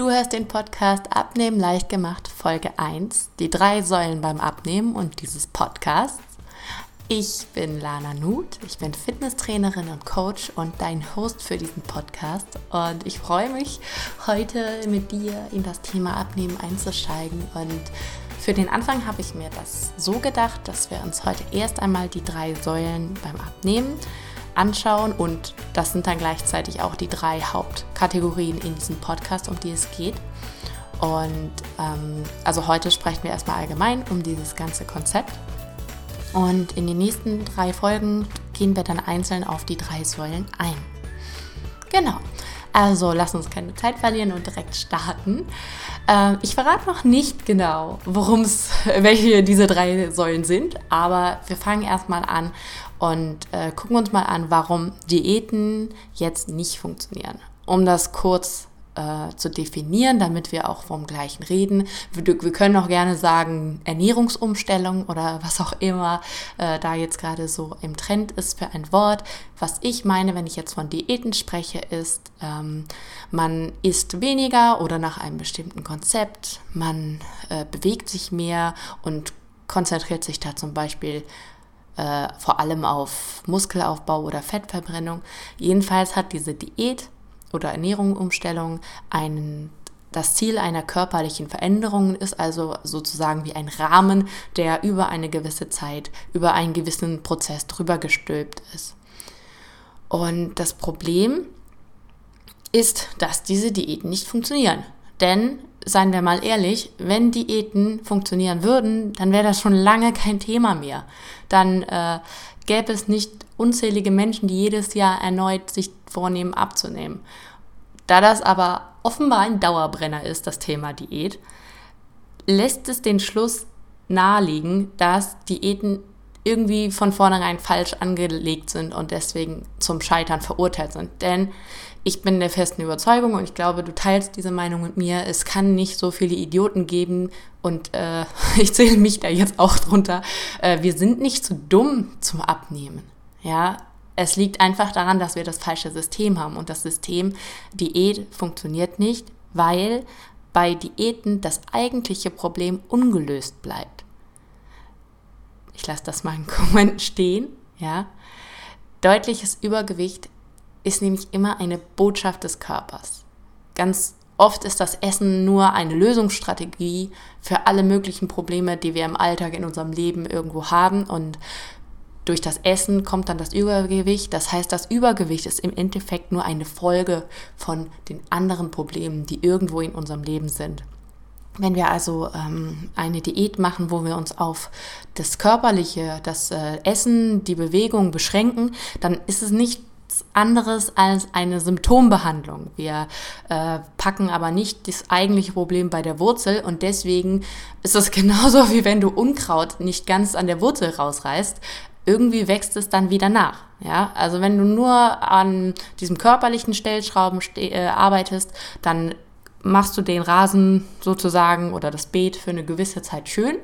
Du hörst den Podcast Abnehmen leicht gemacht, Folge 1, die drei Säulen beim Abnehmen und dieses Podcasts. Ich bin Lana Nuth, ich bin Fitnesstrainerin und Coach und dein Host für diesen Podcast. Und ich freue mich, heute mit dir in das Thema Abnehmen einzusteigen. Und für den Anfang habe ich mir das so gedacht, dass wir uns heute erst einmal die drei Säulen beim Abnehmen anschauen und das sind dann gleichzeitig auch die drei Hauptkategorien in diesem Podcast, um die es geht. Und ähm, also heute sprechen wir erstmal allgemein um dieses ganze Konzept. Und in den nächsten drei Folgen gehen wir dann einzeln auf die drei Säulen ein. Genau. Also lass uns keine Zeit verlieren und direkt starten. Ähm, ich verrate noch nicht genau, worum es, welche diese drei Säulen sind, aber wir fangen erstmal an und äh, gucken uns mal an, warum Diäten jetzt nicht funktionieren. Um das kurz äh, zu definieren, damit wir auch vom gleichen reden. Wir, wir, können auch gerne sagen Ernährungsumstellung oder was auch immer äh, da jetzt gerade so im Trend ist für ein Wort. Was ich meine, wenn ich jetzt von Diäten spreche, ist, ähm, man isst weniger oder nach einem bestimmten Konzept, man äh, bewegt sich mehr und konzentriert sich da zum Beispiel äh, vor allem auf Muskelaufbau oder Fettverbrennung. Jedenfalls hat diese Diät oder Ernährungsumstellung einen das Ziel einer körperlichen Veränderung ist also sozusagen wie ein Rahmen, der über eine gewisse Zeit, über einen gewissen Prozess drüber gestülpt ist. Und das Problem ist, dass diese Diäten nicht funktionieren. Denn, seien wir mal ehrlich, wenn Diäten funktionieren würden, dann wäre das schon lange kein Thema mehr. Dann äh, gäbe es nicht unzählige Menschen, die jedes Jahr erneut sich vornehmen abzunehmen. Da das aber offenbar ein Dauerbrenner ist, das Thema Diät, lässt es den Schluss naheliegen, dass Diäten irgendwie von vornherein falsch angelegt sind und deswegen zum Scheitern verurteilt sind. Denn ich bin der festen Überzeugung und ich glaube, du teilst diese Meinung mit mir, es kann nicht so viele Idioten geben und äh, ich zähle mich da jetzt auch drunter. Äh, wir sind nicht zu dumm zum Abnehmen. Ja, es liegt einfach daran, dass wir das falsche System haben und das System Diät funktioniert nicht, weil bei Diäten das eigentliche Problem ungelöst bleibt. Ich lasse das mal in Kommentaren stehen, ja. Deutliches Übergewicht ist nämlich immer eine Botschaft des Körpers. Ganz oft ist das Essen nur eine Lösungsstrategie für alle möglichen Probleme, die wir im Alltag in unserem Leben irgendwo haben und durch das Essen kommt dann das Übergewicht. Das heißt, das Übergewicht ist im Endeffekt nur eine Folge von den anderen Problemen, die irgendwo in unserem Leben sind. Wenn wir also ähm, eine Diät machen, wo wir uns auf das Körperliche, das äh, Essen, die Bewegung beschränken, dann ist es nicht anderes als eine Symptombehandlung. Wir äh, packen aber nicht das eigentliche Problem bei der Wurzel und deswegen ist es genauso wie wenn du Unkraut nicht ganz an der Wurzel rausreißt irgendwie wächst es dann wieder nach. Ja, also wenn du nur an diesem körperlichen Stellschrauben äh, arbeitest, dann machst du den Rasen sozusagen oder das Beet für eine gewisse Zeit schön,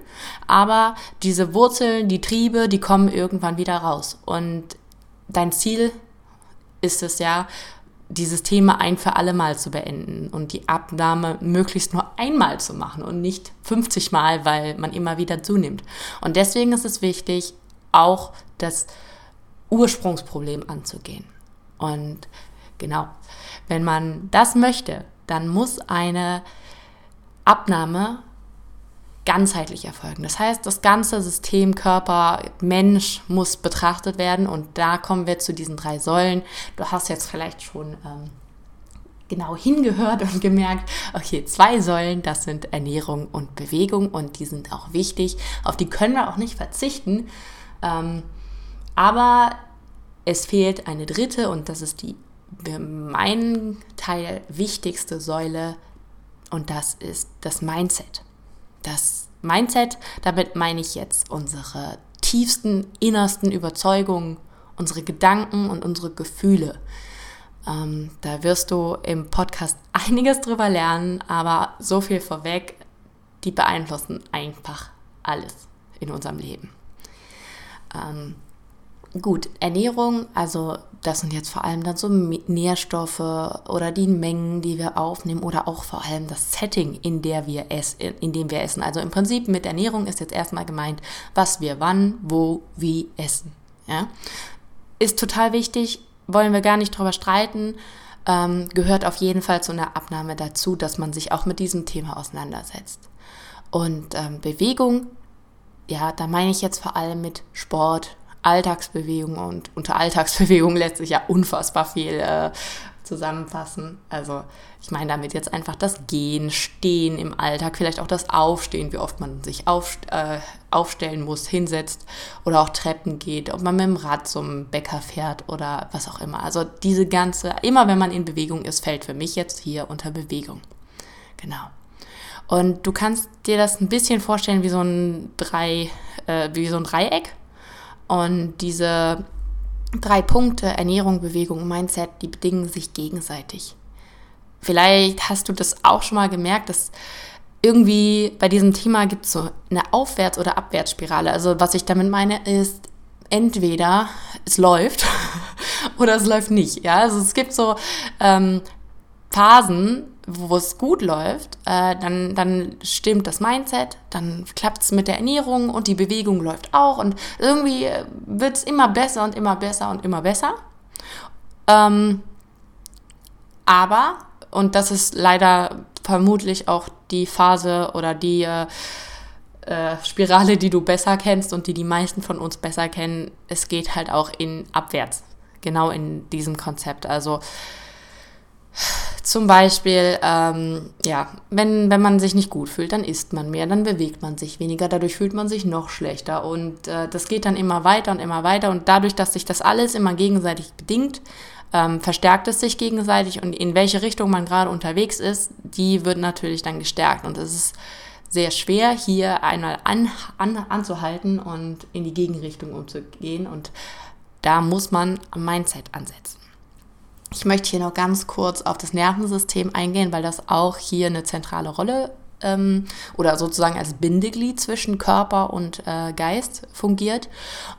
aber diese Wurzeln, die Triebe, die kommen irgendwann wieder raus. Und dein Ziel ist es ja, dieses Thema ein für alle Mal zu beenden und die Abnahme möglichst nur einmal zu machen und nicht 50 Mal, weil man immer wieder zunimmt. Und deswegen ist es wichtig, auch das Ursprungsproblem anzugehen. Und genau, wenn man das möchte, dann muss eine Abnahme ganzheitlich erfolgen. Das heißt, das ganze System, Körper, Mensch muss betrachtet werden und da kommen wir zu diesen drei Säulen. Du hast jetzt vielleicht schon ähm, genau hingehört und gemerkt, okay, zwei Säulen, das sind Ernährung und Bewegung und die sind auch wichtig. Auf die können wir auch nicht verzichten. Ähm, aber es fehlt eine dritte und das ist die für meinen Teil wichtigste Säule und das ist das Mindset. Das Mindset, damit meine ich jetzt unsere tiefsten, innersten Überzeugungen, unsere Gedanken und unsere Gefühle. Ähm, da wirst du im Podcast einiges drüber lernen, aber so viel vorweg, die beeinflussen einfach alles in unserem Leben. Ähm, Gut, Ernährung, also das sind jetzt vor allem dann so Nährstoffe oder die Mengen, die wir aufnehmen oder auch vor allem das Setting, in, der wir essen, in dem wir essen. Also im Prinzip mit Ernährung ist jetzt erstmal gemeint, was wir wann, wo, wie essen. Ja? Ist total wichtig, wollen wir gar nicht drüber streiten, ähm, gehört auf jeden Fall zu einer Abnahme dazu, dass man sich auch mit diesem Thema auseinandersetzt. Und ähm, Bewegung, ja, da meine ich jetzt vor allem mit Sport, Alltagsbewegung und unter Alltagsbewegung lässt sich ja unfassbar viel äh, zusammenfassen. Also ich meine damit jetzt einfach das Gehen, Stehen im Alltag, vielleicht auch das Aufstehen, wie oft man sich auf, äh, aufstellen muss, hinsetzt oder auch Treppen geht, ob man mit dem Rad zum Bäcker fährt oder was auch immer. Also diese ganze, immer wenn man in Bewegung ist, fällt für mich jetzt hier unter Bewegung. Genau. Und du kannst dir das ein bisschen vorstellen wie so ein drei, äh, wie so ein Dreieck. Und diese drei Punkte, Ernährung, Bewegung und Mindset, die bedingen sich gegenseitig. Vielleicht hast du das auch schon mal gemerkt, dass irgendwie bei diesem Thema gibt es so eine Aufwärts- oder Abwärtsspirale. Also was ich damit meine ist, entweder es läuft oder es läuft nicht. Ja, also es gibt so ähm, Phasen, wo es gut läuft, äh, dann, dann stimmt das Mindset, dann klappt es mit der Ernährung und die Bewegung läuft auch und irgendwie äh, wird es immer besser und immer besser und immer besser. Ähm, aber, und das ist leider vermutlich auch die Phase oder die äh, äh, Spirale, die du besser kennst und die die meisten von uns besser kennen, es geht halt auch in abwärts, genau in diesem Konzept. Also zum Beispiel, ähm, ja, wenn, wenn man sich nicht gut fühlt, dann isst man mehr, dann bewegt man sich weniger, dadurch fühlt man sich noch schlechter und äh, das geht dann immer weiter und immer weiter und dadurch, dass sich das alles immer gegenseitig bedingt, ähm, verstärkt es sich gegenseitig und in welche Richtung man gerade unterwegs ist, die wird natürlich dann gestärkt und es ist sehr schwer, hier einmal an, an, anzuhalten und in die Gegenrichtung umzugehen und da muss man am Mindset ansetzen. Ich möchte hier noch ganz kurz auf das Nervensystem eingehen, weil das auch hier eine zentrale Rolle ähm, oder sozusagen als Bindeglied zwischen Körper und äh, Geist fungiert.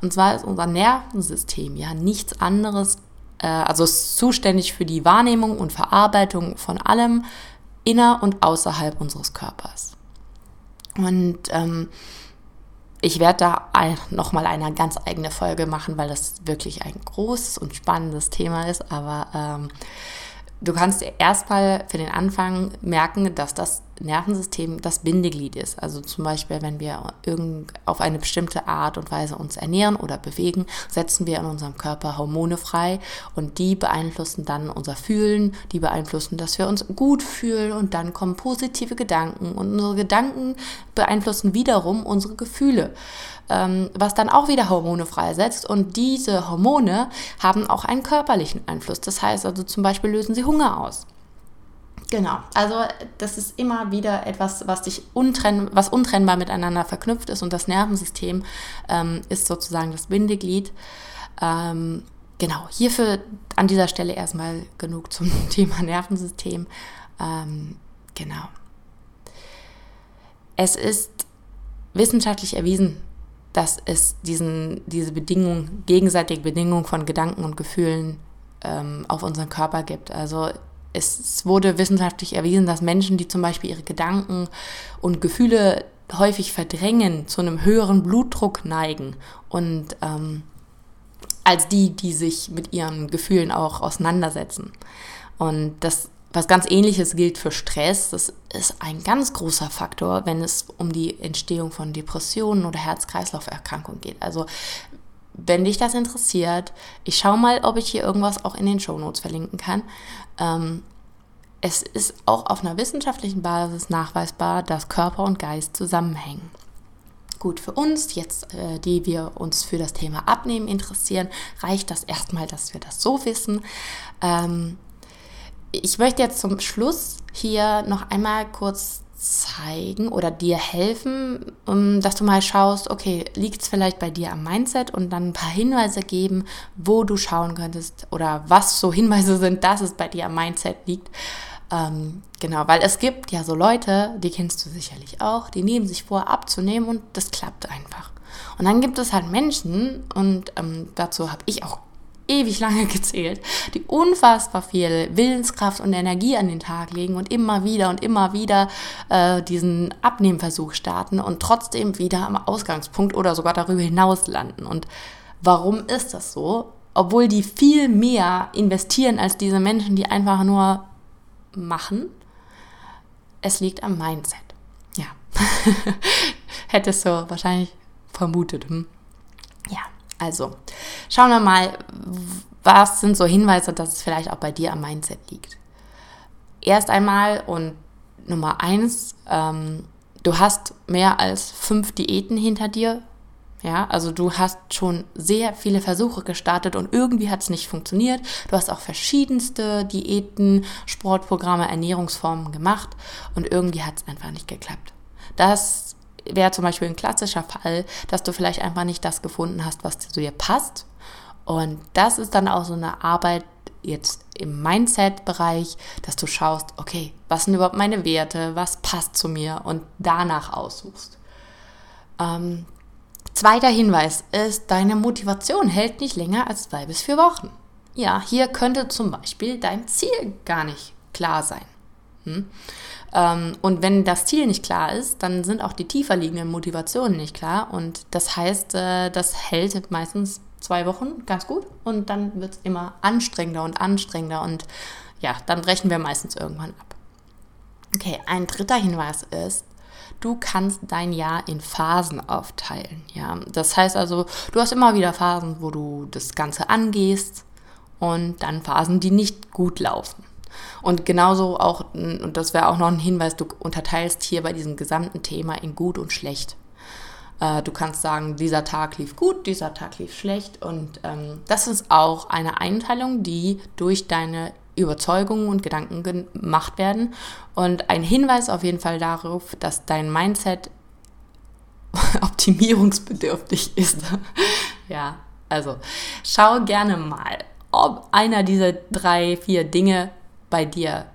Und zwar ist unser Nervensystem ja nichts anderes, äh, also ist zuständig für die Wahrnehmung und Verarbeitung von allem inner und außerhalb unseres Körpers. Und ähm, ich werde da nochmal eine ganz eigene Folge machen, weil das wirklich ein großes und spannendes Thema ist. Aber ähm, du kannst erstmal für den Anfang merken, dass das Nervensystem das Bindeglied ist. Also zum Beispiel, wenn wir irgend auf eine bestimmte Art und Weise uns ernähren oder bewegen, setzen wir in unserem Körper Hormone frei und die beeinflussen dann unser Fühlen, die beeinflussen, dass wir uns gut fühlen und dann kommen positive Gedanken und unsere Gedanken beeinflussen wiederum unsere Gefühle ähm, was dann auch wieder Hormone freisetzt. Und diese Hormone haben auch einen körperlichen Einfluss. Das heißt also zum Beispiel lösen sie Hunger aus. Genau, also das ist immer wieder etwas, was dich untrenn, was untrennbar miteinander verknüpft ist und das Nervensystem ähm, ist sozusagen das Bindeglied. Ähm, genau, hierfür an dieser Stelle erstmal genug zum Thema Nervensystem. Ähm, genau. Es ist wissenschaftlich erwiesen, dass es diesen, diese Bedingung, gegenseitige Bedingung von Gedanken und Gefühlen ähm, auf unseren Körper gibt. Also es wurde wissenschaftlich erwiesen, dass Menschen, die zum Beispiel ihre Gedanken und Gefühle häufig verdrängen, zu einem höheren Blutdruck neigen und ähm, als die, die sich mit ihren Gefühlen auch auseinandersetzen. Und das, was ganz ähnliches gilt für Stress, das ist ein ganz großer Faktor, wenn es um die Entstehung von Depressionen oder Herz-Kreislauf-Erkrankungen geht. Also wenn dich das interessiert, ich schaue mal, ob ich hier irgendwas auch in den Show Notes verlinken kann. Ähm, es ist auch auf einer wissenschaftlichen Basis nachweisbar, dass Körper und Geist zusammenhängen. Gut, für uns jetzt, äh, die wir uns für das Thema Abnehmen interessieren, reicht das erstmal, dass wir das so wissen. Ähm, ich möchte jetzt zum Schluss hier noch einmal kurz zeigen oder dir helfen, um, dass du mal schaust, okay, liegt es vielleicht bei dir am Mindset und dann ein paar Hinweise geben, wo du schauen könntest oder was so Hinweise sind, dass es bei dir am Mindset liegt. Ähm, genau, weil es gibt ja so Leute, die kennst du sicherlich auch, die nehmen sich vor abzunehmen und das klappt einfach. Und dann gibt es halt Menschen, und ähm, dazu habe ich auch ewig lange gezählt, die unfassbar viel Willenskraft und Energie an den Tag legen und immer wieder und immer wieder äh, diesen Abnehmversuch starten und trotzdem wieder am Ausgangspunkt oder sogar darüber hinaus landen. Und warum ist das so? Obwohl die viel mehr investieren als diese Menschen, die einfach nur machen. Es liegt am Mindset. Ja. Hättest du wahrscheinlich vermutet. Hm? Ja, also schauen wir mal, was sind so Hinweise, dass es vielleicht auch bei dir am Mindset liegt. Erst einmal und Nummer eins, ähm, du hast mehr als fünf Diäten hinter dir. Ja, also du hast schon sehr viele Versuche gestartet und irgendwie hat es nicht funktioniert. Du hast auch verschiedenste Diäten, Sportprogramme, Ernährungsformen gemacht und irgendwie hat es einfach nicht geklappt. Das wäre zum Beispiel ein klassischer Fall, dass du vielleicht einfach nicht das gefunden hast, was zu dir passt. Und das ist dann auch so eine Arbeit jetzt im Mindset-Bereich, dass du schaust, okay, was sind überhaupt meine Werte, was passt zu mir und danach aussuchst. Ähm, zweiter Hinweis ist, deine Motivation hält nicht länger als zwei bis vier Wochen. Ja, hier könnte zum Beispiel dein Ziel gar nicht klar sein. Hm? Ähm, und wenn das Ziel nicht klar ist, dann sind auch die tiefer liegenden Motivationen nicht klar. Und das heißt, äh, das hält meistens zwei Wochen ganz gut und dann wird es immer anstrengender und anstrengender und ja, dann brechen wir meistens irgendwann ab. Okay, ein dritter Hinweis ist, du kannst dein Jahr in Phasen aufteilen. Ja, das heißt also, du hast immer wieder Phasen, wo du das Ganze angehst und dann Phasen, die nicht gut laufen. Und genauso auch, und das wäre auch noch ein Hinweis, du unterteilst hier bei diesem gesamten Thema in gut und schlecht. Äh, du kannst sagen, dieser Tag lief gut, dieser Tag lief schlecht. Und ähm, das ist auch eine Einteilung, die durch deine Überzeugungen und Gedanken gemacht werden. Und ein Hinweis auf jeden Fall darauf, dass dein Mindset optimierungsbedürftig ist. ja, also schau gerne mal, ob einer dieser drei, vier Dinge bei dir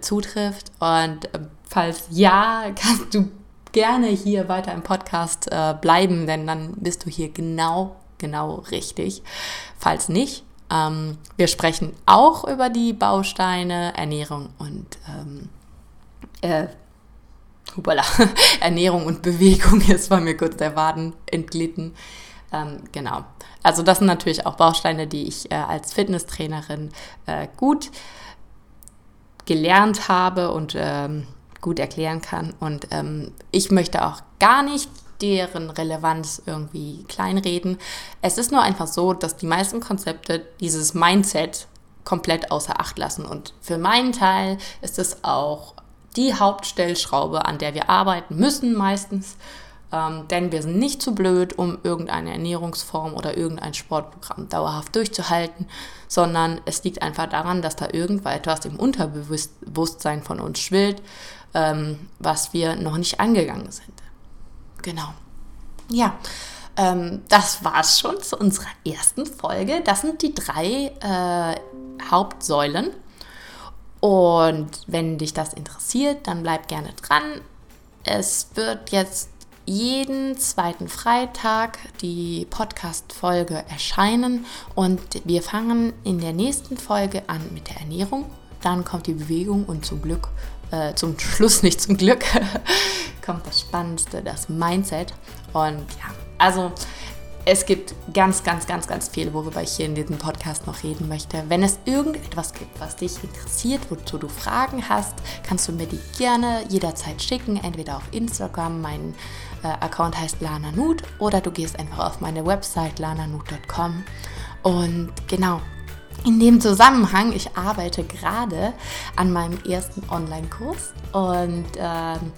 zutrifft. Und äh, falls ja, kannst du gerne hier weiter im Podcast äh, bleiben, denn dann bist du hier genau, genau richtig. Falls nicht, ähm, wir sprechen auch über die Bausteine Ernährung und ähm, äh, hupala, Ernährung und Bewegung. Jetzt war mir kurz der Waden entglitten. Ähm, genau. Also das sind natürlich auch Bausteine, die ich äh, als Fitnesstrainerin äh, gut gelernt habe und ähm, gut erklären kann. Und ähm, ich möchte auch gar nicht deren Relevanz irgendwie kleinreden. Es ist nur einfach so, dass die meisten Konzepte dieses Mindset komplett außer Acht lassen. Und für meinen Teil ist es auch die Hauptstellschraube, an der wir arbeiten müssen meistens. Ähm, denn wir sind nicht zu blöd, um irgendeine Ernährungsform oder irgendein Sportprogramm dauerhaft durchzuhalten, sondern es liegt einfach daran, dass da irgendetwas im Unterbewusstsein von uns schwillt, ähm, was wir noch nicht angegangen sind. Genau. Ja, ähm, das war's schon zu unserer ersten Folge. Das sind die drei äh, Hauptsäulen. Und wenn dich das interessiert, dann bleib gerne dran. Es wird jetzt jeden zweiten Freitag die Podcast-Folge erscheinen und wir fangen in der nächsten Folge an mit der Ernährung. Dann kommt die Bewegung und zum Glück, äh, zum Schluss nicht zum Glück, kommt das Spannendste, das Mindset. Und ja, also es gibt ganz, ganz, ganz, ganz viel, worüber ich hier in diesem Podcast noch reden möchte. Wenn es irgendetwas gibt, was dich interessiert, wozu du Fragen hast, kannst du mir die gerne jederzeit schicken, entweder auf Instagram, mein äh, Account heißt Lana Nut, oder du gehst einfach auf meine Website lananut.com. Und genau, in dem Zusammenhang, ich arbeite gerade an meinem ersten Online-Kurs und ähm,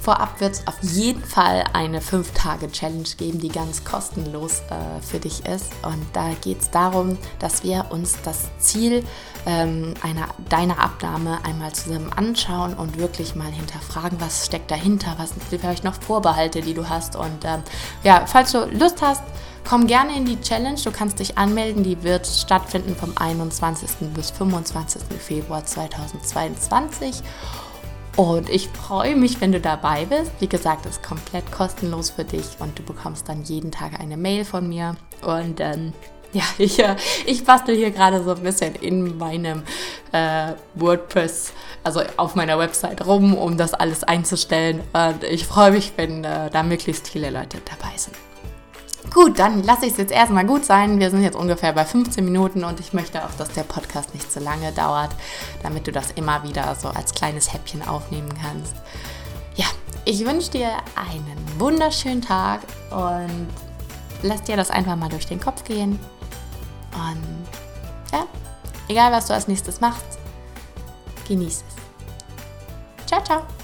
Vorab wird es auf jeden Fall eine 5-Tage-Challenge geben, die ganz kostenlos äh, für dich ist. Und da geht es darum, dass wir uns das Ziel ähm, einer, deiner Abnahme einmal zusammen anschauen und wirklich mal hinterfragen, was steckt dahinter, was sind vielleicht noch Vorbehalte, die du hast. Und ähm, ja, falls du Lust hast, komm gerne in die Challenge. Du kannst dich anmelden. Die wird stattfinden vom 21. bis 25. Februar 2022. Und ich freue mich, wenn du dabei bist. Wie gesagt, es ist komplett kostenlos für dich und du bekommst dann jeden Tag eine Mail von mir. Und ähm, ja, ich, äh, ich bastel hier gerade so ein bisschen in meinem äh, WordPress, also auf meiner Website rum, um das alles einzustellen. Und ich freue mich, wenn äh, da möglichst viele Leute dabei sind. Gut, dann lasse ich es jetzt erstmal gut sein. Wir sind jetzt ungefähr bei 15 Minuten und ich möchte auch, dass der Podcast nicht zu lange dauert, damit du das immer wieder so als kleines Häppchen aufnehmen kannst. Ja, ich wünsche dir einen wunderschönen Tag und lass dir das einfach mal durch den Kopf gehen. Und ja, egal was du als nächstes machst, genieß es. Ciao, ciao.